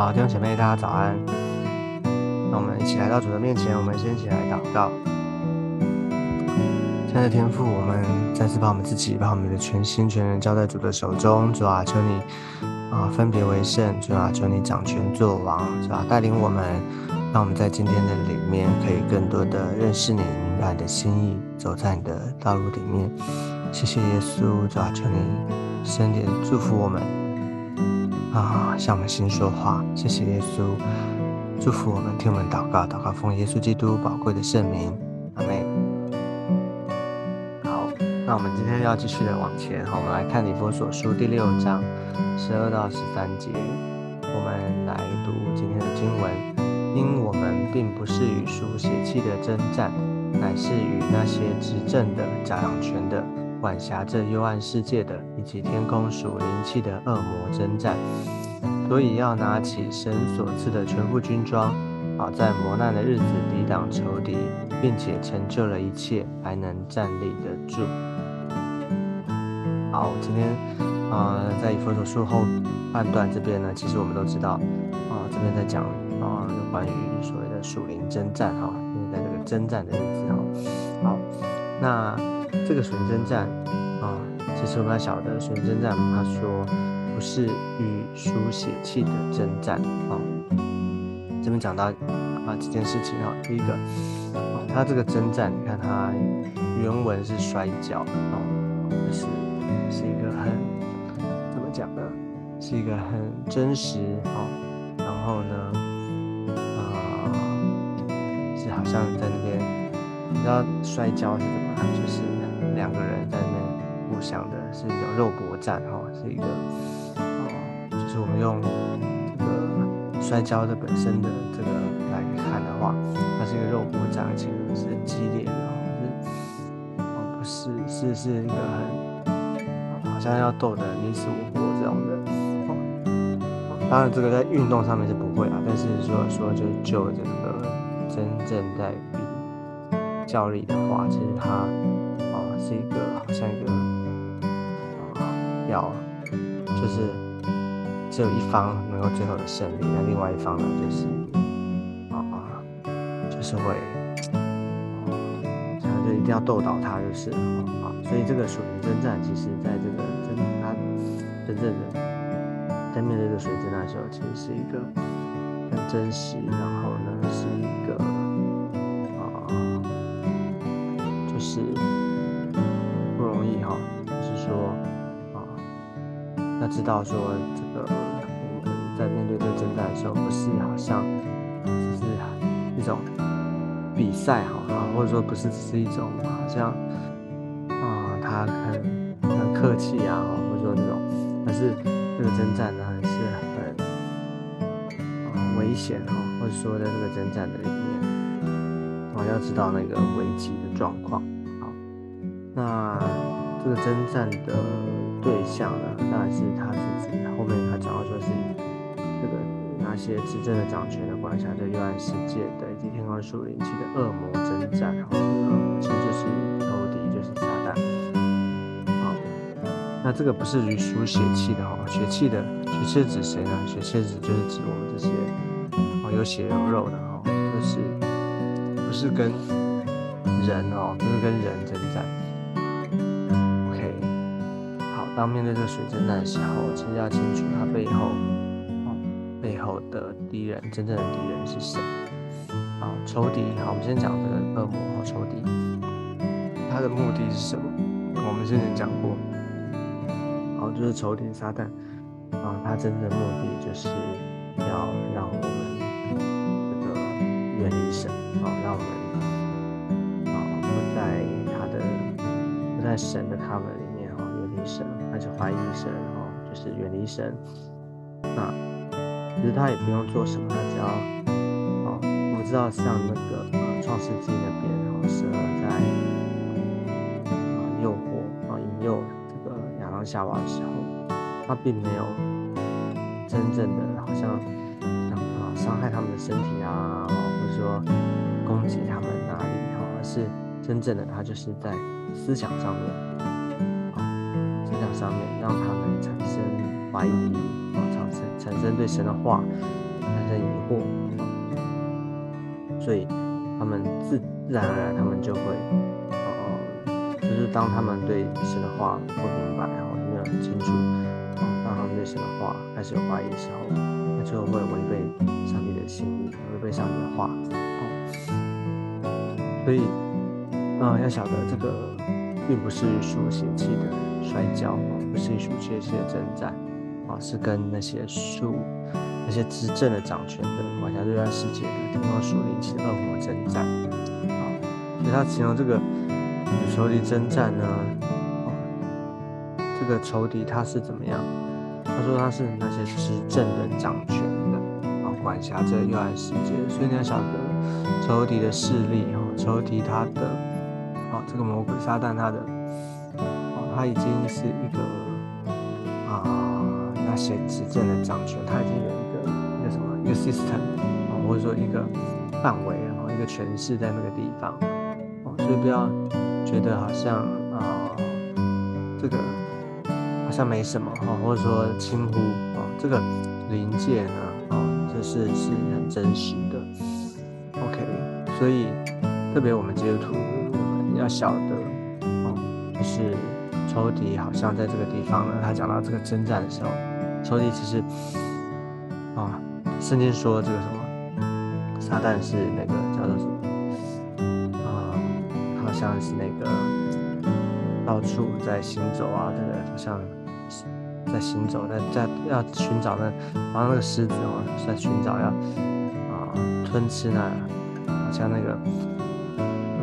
好，弟兄姐妹，大家早安。那我们一起来到主的面前，我们先一起来祷告。亲爱的天父，我们再次把我们自己、把我们的全心全人交在主的手中。主啊，求你啊分别为圣。主啊，求你掌权作王。主啊，带领我们，让我们在今天的里面可以更多的认识你，明白你的心意，走在你的道路里面。谢谢耶稣，主啊，求你圣点祝福我们。啊，向我们心说话，谢谢耶稣，祝福我们，听我们祷告，祷告奉耶稣基督宝贵的圣名，阿妹。好，那我们今天要继续的往前，我们来看《以佛所书》第六章十二到十三节，我们来读今天的经文，因我们并不是与属血气的征战，乃是与那些执政的、掌权的。管辖这幽暗世界的，以及天空属灵气的恶魔征战，所以要拿起神所赐的全副军装，好在磨难的日子抵挡仇敌，并且成就了一切，还能站立得住。好，今天啊，在以佛所术后半段这边呢，其实我们都知道啊，这边在讲啊，有关于所谓的属灵征战哈，因为在这个征战的日子哈，好，那。这个水真战啊，其实我们要晓得水真战，他说不是与书写器的征战啊。这边讲到啊几件事情啊，第一个，他这个征战，你看他原文是摔跤啊，就是是一个很怎么讲呢？是一个很真实啊，然后呢，啊，是好像在那边，你知道摔跤是什么？就是。两个人在那边互相的是一种肉搏战哈，是一个哦，就是我们用这个摔跤的本身的这个来看的话，它是一个肉搏战，其实是激烈的，是哦不是是是一个很好像要斗得你死我活这种的哦。当然这个在运动上面是不会啊，但是说说就就这个真正在比效力的话，其实它。啊是一个好像一个啊，要就是只有一方能够最后的胜利，那另外一方呢，就是啊，就是会啊，就一定要斗倒他，就是啊，所以这个属灵征战，其实在这个真他真正的在面对这个水征的时候，其实是一个很真实，然后不容易哈就是说啊，要。知道说这个我们在面对这个征战的时候，不是好像只是一种比赛哈，或者说不是只是一种好像啊他很很客气啊，或者说这种，而是这个征战呢是很危险哈，或者说在这个征战的里面，我要知道那个危机的状况。那这个征战的。对象呢，当然是他自己。后面他讲到说是这个那些执政的掌权的管辖这幽暗世界的以及天空树林气的恶魔征战，然后其实就是仇敌，就是撒旦。好，那这个不是与属血气的哈，血气的血气指谁呢？血气指就是指我们这些哦有血有肉的哈，就是不是跟人哦，不是跟人征战。当面对这水征战的时候，其实要清楚他背后，哦，背后的敌人，真正的敌人是谁？好，仇敌。好，我们先讲这个恶魔和仇敌，他的目的是什么？我们之前讲过，好，就是仇敌撒旦，啊，他真正的目的就是要让我们这个远离神，啊，让我们啊不在他的不在神的他们里面，啊，远离神。是怀疑神，哦，就是远离神。那其实他也不用做什么，他只要，哦，我知道像那个呃创世纪那边，然后蛇在啊诱惑啊引诱这个亚当夏娃的时候，他并没有真正的好像啊伤害他们的身体啊，或者说攻击他们哪里，而是真正的他就是在思想上面。上面让他们产生怀疑，啊，产生产生对神的话产生疑惑，所以他们自自然而然他们就会，呃，就是当他们对神的话不明白，然后没有很清楚，当他们对神的话开始有怀疑的时候，那就会违背上帝的心意，违背上帝的话，所以，啊，要晓得这个并不是说邪气的摔跤，不是属血气的征战。啊，是跟那些树、那些执政的、掌权的、管辖这段世界的天光树林起恶魔征战啊。所以他形容这个与仇敌征战呢，这个仇敌他是怎么样？他说他是那些执政的、掌权的啊，管辖这幽暗世界。所以你要晓得仇敌的势力啊，仇敌他的啊，这个魔鬼撒旦他的，他已经是一个啊，那。些执政的掌权，他已经有一个一个什么一个 system 啊，或者说一个范围啊，一个权势在那个地方哦，所以不要觉得好像啊这个好像没什么哈，或者说轻忽啊，这个临界呢啊，这是是很真实的。OK，所以特别我们基督徒我们要晓得哦，就是抽屉好像在这个地方呢，他讲到这个征战的时候。仇敌其实啊，圣经说这个什么，撒旦是那个叫做什么啊，好像是那个到处在行走啊，这个好像在行走，在在要寻找那，然后那个狮子哦，在寻找要啊吞吃那，好像那个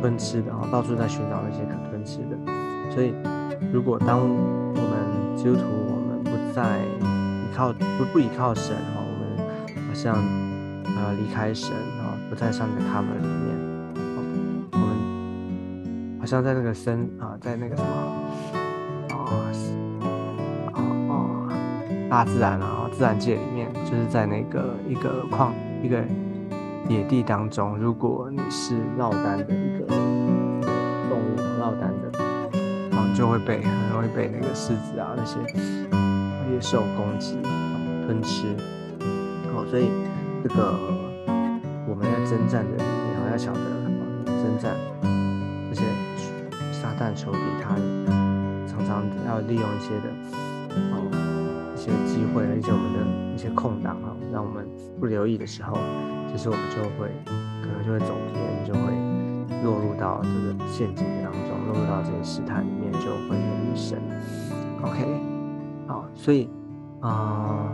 吞吃的啊，到处在寻找那些可吞吃的。所以，如果当我们基督徒我们不再依靠不不依靠神哈，我们好像呃离开神哈，不在上帝的他们里面，我们好像在那个森啊，在那个什么啊啊啊大自然啊自然界里面，就是在那个一个矿一个野地当中，如果你是落单的一个动物落单的，就会被很容易被那个狮子啊那些。野兽攻击、吞吃，哦，所以这个我们在征战的里面，要晓得，征战这些撒旦仇敌，他常常要利用一些的，哦，一些机会，而且我们的一些空档，哈，让我们不留意的时候，其实我们就会可能就会走偏，就会落入到这个陷阱里，落入到这个试探里面，就会远离神。OK 好。所以，啊，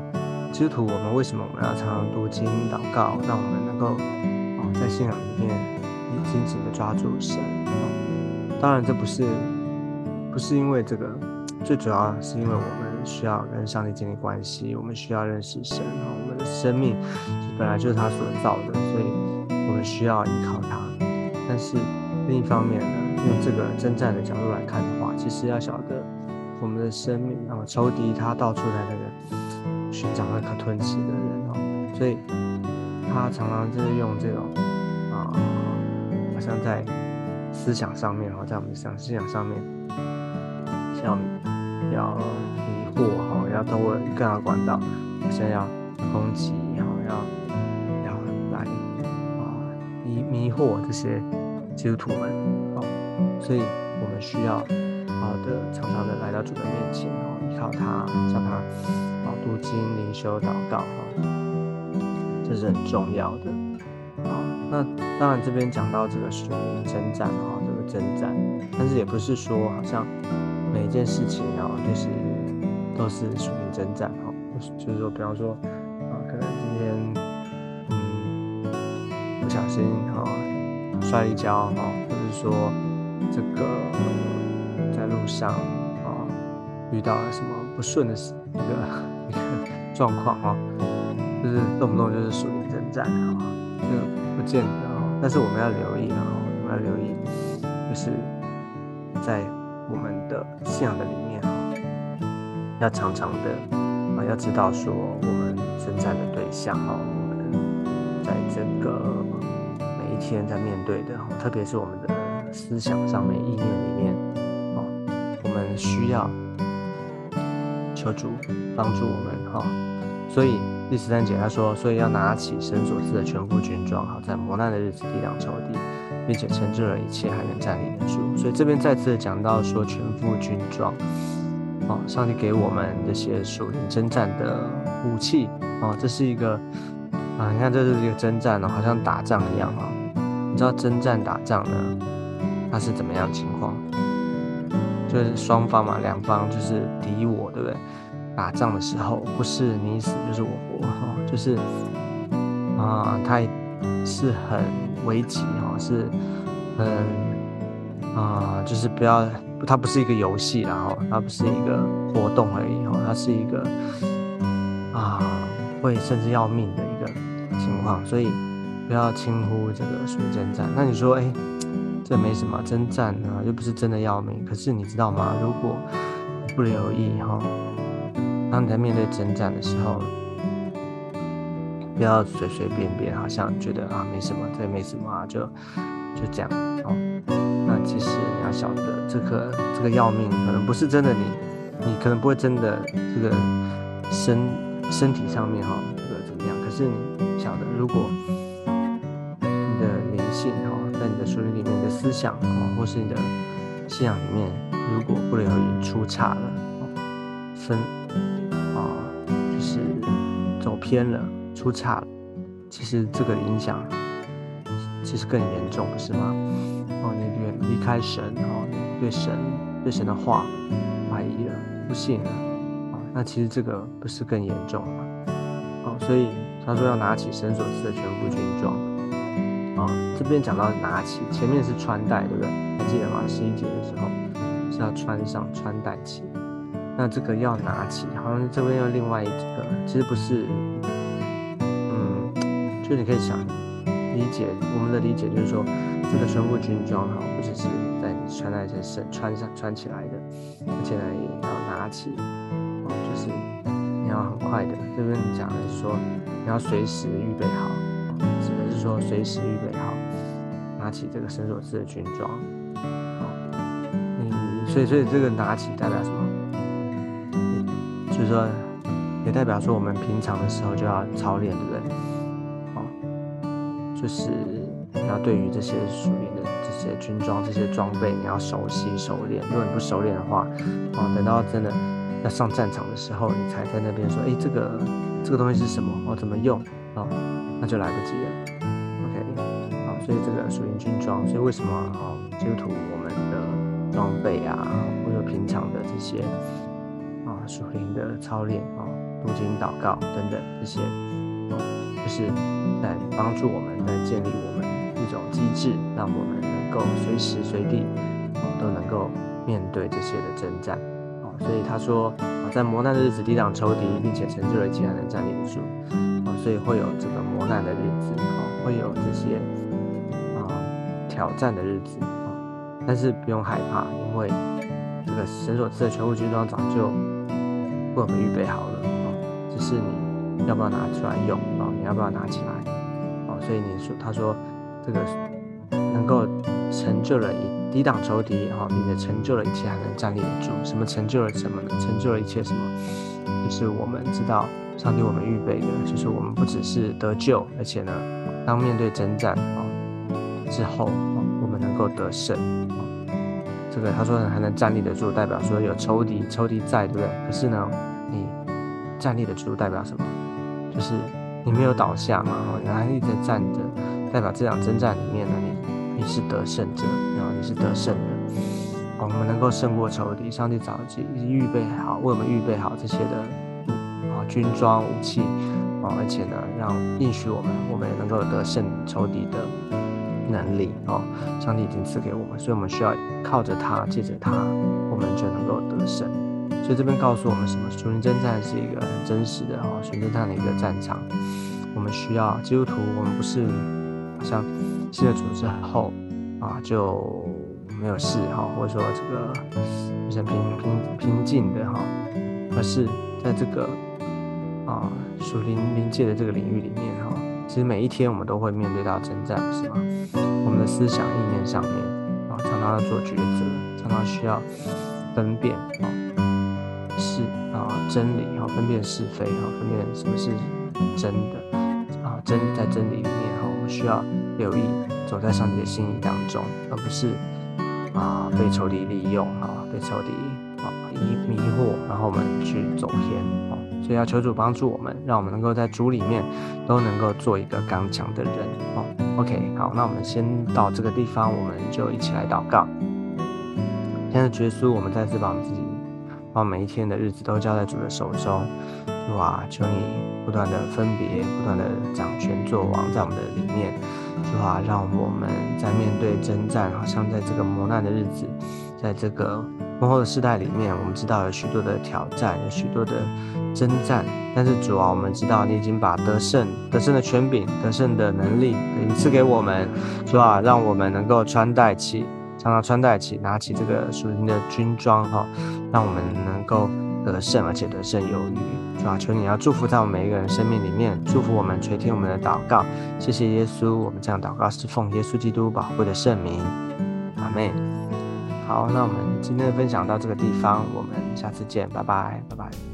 基督徒，我们为什么我们要常常读经祷告，让我们能够啊在信仰里面紧紧的抓住神？当然，这不是不是因为这个，最主要是因为我们需要跟上帝建立关系，我们需要认识神啊。我们的生命本来就是他所造的，所以我们需要依靠他。但是另一方面呢，用这个征战的角度来看的话，其实要晓得。我们的生命啊，仇敌他到处在那个寻找那可吞吃的人哦，所以他常常就是用这种啊，好像在思想上面哈，在我们想思想上面，像要迷惑哈，要通过各样管道，好像要攻击哈，要要来啊迷迷惑这些基督徒们，所以我们需要。好的，常常的来到主的面前然后，依靠他，向他啊读经、灵修、祷告哈，这是很重要的啊。那当然这边讲到这个属灵征战哈，这个征战，但是也不是说好像每一件事情啊，就是都是属灵征战哈，就是说，比方说啊，可能今天嗯不小心哈摔一跤哈，或者说这个在。路上啊，遇到了什么不顺的，一个一个状况啊，就是动不动就是属于征战啊，就不见得啊。但是我们要留意啊，我们要留意，就是在我们的信仰的里面啊，要常常的啊，要知道说我们征战的对象哈，我们在这个每一天在面对的，特别是我们的思想上面、意念里面。哦，我们需要求主帮助我们哈，所以第十三节他说，所以要拿起神所赐的全副军装，好在磨难的日子抵挡仇敌，并且成就了一切，还能站立得住。所以这边再次讲到说全副军装，哦，上帝给我们这些属灵征战的武器，哦，这是一个啊，你看这是一个征战哦，好像打仗一样啊。你知道征战打仗呢，它是怎么样情况？就是双方嘛，两方就是敌我，对不对？打仗的时候，不是你死就是我活，哈，就是啊，它是很危急，哈，是很啊，就是不要，它不是一个游戏，然后它不是一个活动而已，哈，它是一个啊，会甚至要命的一个情况，所以不要轻忽这个水征战。那你说，哎，这没什么，征战啊，又不是真的要命。可是你知道吗？如果不留意，哈。当你在面对征战的时候，不要随随便便，好像觉得啊没什么，这没什么啊，就就这样哦。那其实你要晓得，这个这个要命，可能不是真的，你你可能不会真的这个身身体上面哈，这个怎么样？可是你晓得，如果你的灵性哈，在你的属灵里面的思想哦，或是你的信仰里面，如果不留意出岔了，分啊，就是走。偏了，出岔了，其实这个影响其实更严重，不是吗？哦，你远离开神，哦，你对神对神的话怀疑了，不信了，啊，那其实这个不是更严重吗？哦，所以他说要拿起神所赐的全部军装，啊，这边讲到拿起，前面是穿戴，对不对？还记得吗？十一节的时候是要穿上穿戴起。那这个要拿起，好像这边又另外一个，其实不是，嗯，就你可以想理解我们的理解，就是说这个全部军装哈，不只是在穿戴身身穿上穿起来的，而且呢也要拿起，哦，就是你要很快的。这边讲的是说你要随时预备好，说随时预备好拿起这个神所赐的军装，好，你所以所以这个拿起代表什么？就是说，也代表说我们平常的时候就要操练，对不对？哦，就是你要对于这些属灵的这些军装、这些装备，你要熟悉、熟练。如果你不熟练的话，哦，等到真的要上战场的时候，你才在那边说，哎，这个这个东西是什么？我怎么用？哦，那就来不及了。所以这个属灵军装，所以为什么哦，基督徒我们的装备啊，或者平常的这些啊。属灵的操练啊，读经、祷告等等这些，哦，就是在帮助我们，在建立我们一种机制，让我们能够随时随地哦都能够面对这些的征战哦。所以他说啊，在磨难的日子抵挡仇敌，并且成就了其他人站立得住啊。所以会有这个磨难的日子啊，会有这些挑战的日子啊，但是不用害怕，因为这个神所赐的全部军装早就。为我们预备好了哦，只是你要不要拿出来用啊？你要不要拿起来哦？所以你说，他说这个能够成就了一抵挡仇敌哈，并且成就了一切，还能站立得住。什么成就了什么呢？成就了一切什么？就是我们知道上帝我们预备的，就是我们不只是得救，而且呢，当面对征战之后，我们能够得胜。这个他说还能站立得住，代表说有仇敌，仇敌在，对不对？可是呢，你站立得住代表什么？就是你没有倒下嘛，你还一直站着，代表这场征战里面呢，你你是得胜者，然后你是得胜的。我们能够胜过仇敌，上帝早就预备好，为我们预备好这些的啊军装武器啊，而且呢，让应许我们，我们也能够得胜仇敌的。能力哦，上帝已经赐给我们，所以我们需要靠着他，借着他，我们就能够得胜。所以这边告诉我们什么？属灵征战是一个很真实的哦，属灵征战的一个战场。我们需要基督徒，我们不是好像信了主之后啊就没有事哈，或者说这个就是平平平静的哈，而是在这个啊属灵灵界的这个领域里面哈。其实每一天我们都会面对到征战，是吗？我们的思想意念上面啊，常常要做抉择，常常需要分辨啊是啊真理啊，分辨是非啊，分辨什么是真的啊，真在真理里面哈，我们需要留意走在上帝的心意当中，而不是啊被仇敌利用啊，被仇敌啊迷迷惑，然后我们去走偏。所以要求主帮助我们，让我们能够在主里面都能够做一个刚强的人哦。OK，好，那我们先到这个地方，我们就一起来祷告。现在耶稣，我们再次把我们自己，把每一天的日子都交在主的手中。哇，求你不断的分别，不断的掌权作王在我们的里面。主啊，让我们在面对征战，好像在这个磨难的日子，在这个幕后的时代里面，我们知道有许多的挑战，有许多的。征战，但是主啊，我们知道你已经把得胜、得胜的权柄、得胜的能力赐给我们，主啊，让我们能够穿戴起，常常穿戴起，拿起这个属灵的军装哈，让我们能够得胜，而且得胜有余。主啊，求你要祝福在我们每一个人生命里面，祝福我们垂听我们的祷告。谢谢耶稣，我们这样祷告是奉耶稣基督宝贵的圣名，阿妹。好，那我们今天的分享到这个地方，我们下次见，拜拜，拜拜。